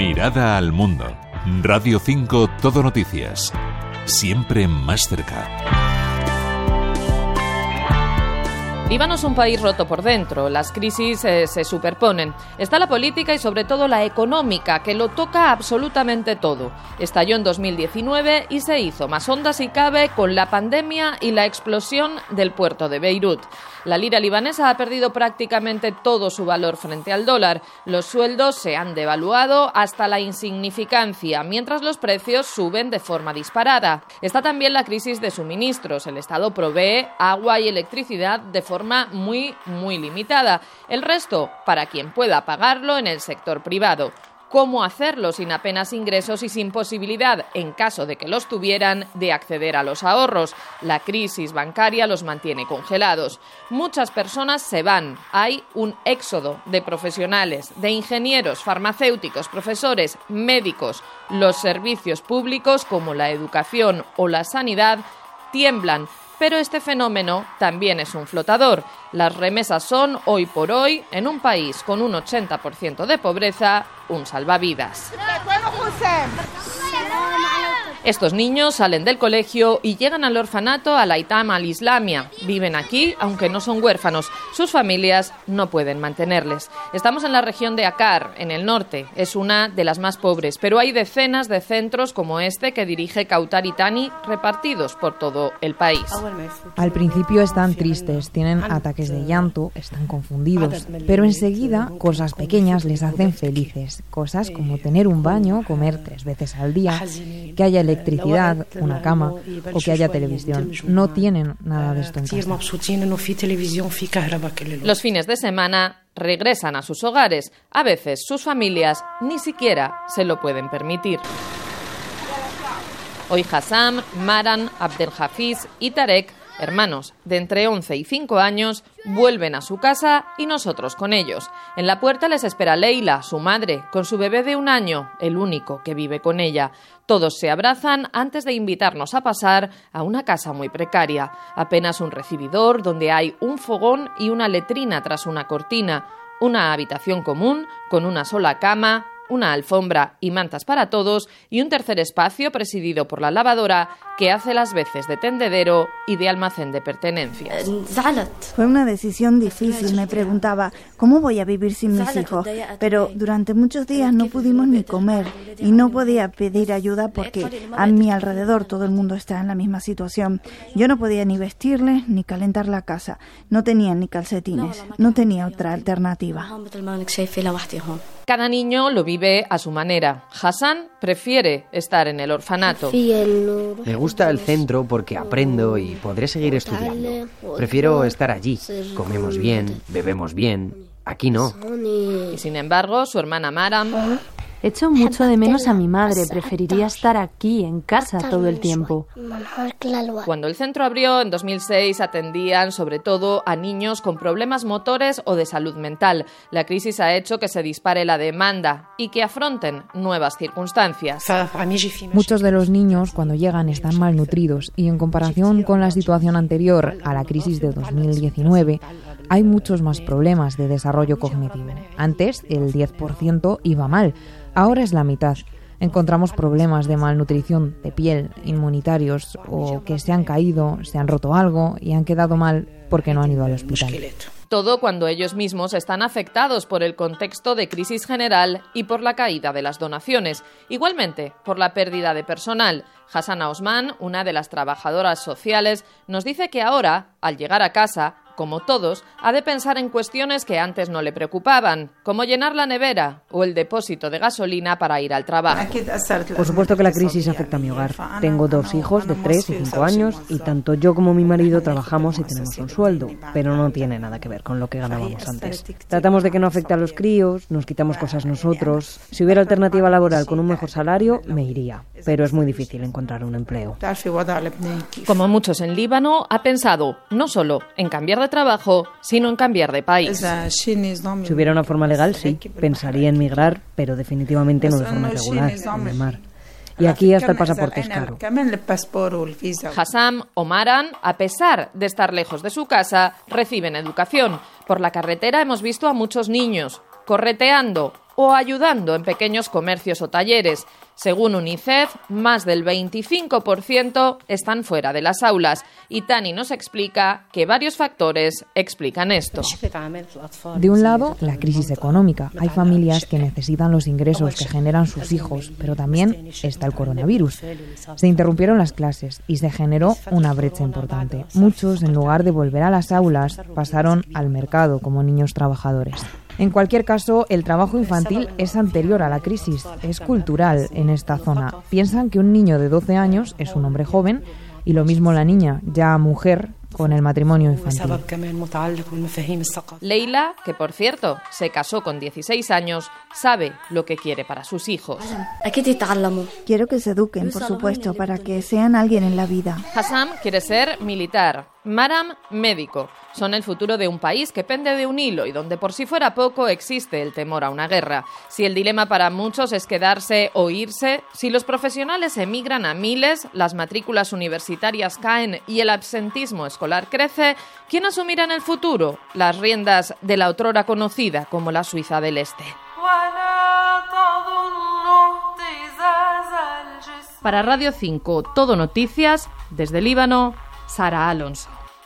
Mirada al mundo. Radio 5 Todo Noticias. Siempre más cerca. Líbano es un país roto por dentro, las crisis eh, se superponen. Está la política y sobre todo la económica, que lo toca absolutamente todo. Estalló en 2019 y se hizo más honda si cabe con la pandemia y la explosión del puerto de Beirut. La lira libanesa ha perdido prácticamente todo su valor frente al dólar. Los sueldos se han devaluado hasta la insignificancia, mientras los precios suben de forma disparada. Está también la crisis de suministros. El Estado provee agua y electricidad de forma muy, muy limitada. El resto, para quien pueda pagarlo en el sector privado cómo hacerlo sin apenas ingresos y sin posibilidad, en caso de que los tuvieran, de acceder a los ahorros. La crisis bancaria los mantiene congelados. Muchas personas se van. Hay un éxodo de profesionales, de ingenieros, farmacéuticos, profesores, médicos. Los servicios públicos, como la educación o la sanidad, tiemblan pero este fenómeno también es un flotador. Las remesas son, hoy por hoy, en un país con un 80% de pobreza, un salvavidas. Estos niños salen del colegio y llegan al orfanato al Aitam al-Islamia. Viven aquí, aunque no son huérfanos. Sus familias no pueden mantenerles. Estamos en la región de Akar, en el norte. Es una de las más pobres, pero hay decenas de centros como este que dirige Kautari Tani repartidos por todo el país. Al principio están tristes, tienen ataques de llanto, están confundidos, pero enseguida cosas pequeñas les hacen felices. Cosas como tener un baño, comer tres veces al día, que haya electricidad, una cama o que haya televisión. No tienen nada de esto en casa. Los fines de semana regresan a sus hogares. A veces sus familias ni siquiera se lo pueden permitir. Hoy Hassam, Maran, Abdelhafiz y Tarek hermanos de entre 11 y 5 años, vuelven a su casa y nosotros con ellos. En la puerta les espera Leila, su madre, con su bebé de un año, el único que vive con ella. Todos se abrazan antes de invitarnos a pasar a una casa muy precaria, apenas un recibidor donde hay un fogón y una letrina tras una cortina, una habitación común con una sola cama, una alfombra y mantas para todos y un tercer espacio presidido por la lavadora que hace las veces de tendedero y de almacén de pertenencias. Fue una decisión difícil, me preguntaba, ¿cómo voy a vivir sin mis hijos? Pero durante muchos días no pudimos ni comer y no podía pedir ayuda porque a mi alrededor todo el mundo está en la misma situación. Yo no podía ni vestirles ni calentar la casa, no tenía ni calcetines, no tenía otra alternativa. Cada niño lo vive a su manera. Hassan prefiere estar en el orfanato. Me gusta el centro porque aprendo y podré seguir estudiando. Prefiero estar allí. Comemos bien, bebemos bien. Aquí no. Y sin embargo, su hermana Maram Echo mucho de menos a mi madre. Preferiría estar aquí, en casa, todo el tiempo. Cuando el centro abrió en 2006 atendían sobre todo a niños con problemas motores o de salud mental. La crisis ha hecho que se dispare la demanda y que afronten nuevas circunstancias. Muchos de los niños cuando llegan están malnutridos y en comparación con la situación anterior a la crisis de 2019 hay muchos más problemas de desarrollo cognitivo. Antes el 10% iba mal, ahora es la mitad. Encontramos problemas de malnutrición de piel, inmunitarios o que se han caído, se han roto algo y han quedado mal porque no han ido al hospital. Todo cuando ellos mismos están afectados por el contexto de crisis general y por la caída de las donaciones, igualmente por la pérdida de personal. Hassana Osman, una de las trabajadoras sociales, nos dice que ahora, al llegar a casa, como todos, ha de pensar en cuestiones que antes no le preocupaban, como llenar la nevera o el depósito de gasolina para ir al trabajo. Por supuesto que la crisis afecta a mi hogar. Tengo dos hijos de 3 y 5 años y tanto yo como mi marido trabajamos y tenemos un sueldo, pero no tiene nada que ver con lo que ganábamos antes. Tratamos de que no afecte a los críos, nos quitamos cosas nosotros. Si hubiera alternativa laboral con un mejor salario, me iría, pero es muy difícil encontrar un empleo. Como muchos en Líbano, ha pensado no solo en cambiar de trabajo, sino en cambiar de país. Si hubiera una forma legal, sí, pensaría en migrar, pero definitivamente no de forma regular, en el mar. Y aquí hasta el pasaporte es caro. Hassam o Maran, a pesar de estar lejos de su casa, reciben educación. Por la carretera hemos visto a muchos niños correteando o ayudando en pequeños comercios o talleres. Según UNICEF, más del 25% están fuera de las aulas y Tani nos explica que varios factores explican esto. De un lado, la crisis económica. Hay familias que necesitan los ingresos que generan sus hijos, pero también está el coronavirus. Se interrumpieron las clases y se generó una brecha importante. Muchos, en lugar de volver a las aulas, pasaron al mercado como niños trabajadores. En cualquier caso, el trabajo infantil es anterior a la crisis, es cultural en esta zona. Piensan que un niño de 12 años es un hombre joven y lo mismo la niña, ya mujer, con el matrimonio infantil. Leila, que por cierto se casó con 16 años, sabe lo que quiere para sus hijos. Quiero que se eduquen, por supuesto, para que sean alguien en la vida. Hassam quiere ser militar, Maram médico. Son el futuro de un país que pende de un hilo y donde por si fuera poco existe el temor a una guerra. Si el dilema para muchos es quedarse o irse, si los profesionales emigran a miles, las matrículas universitarias caen y el absentismo escolar crece, ¿quién asumirá en el futuro las riendas de la otrora conocida como la Suiza del Este? Para Radio 5, Todo Noticias, desde Líbano, Sara Alonso.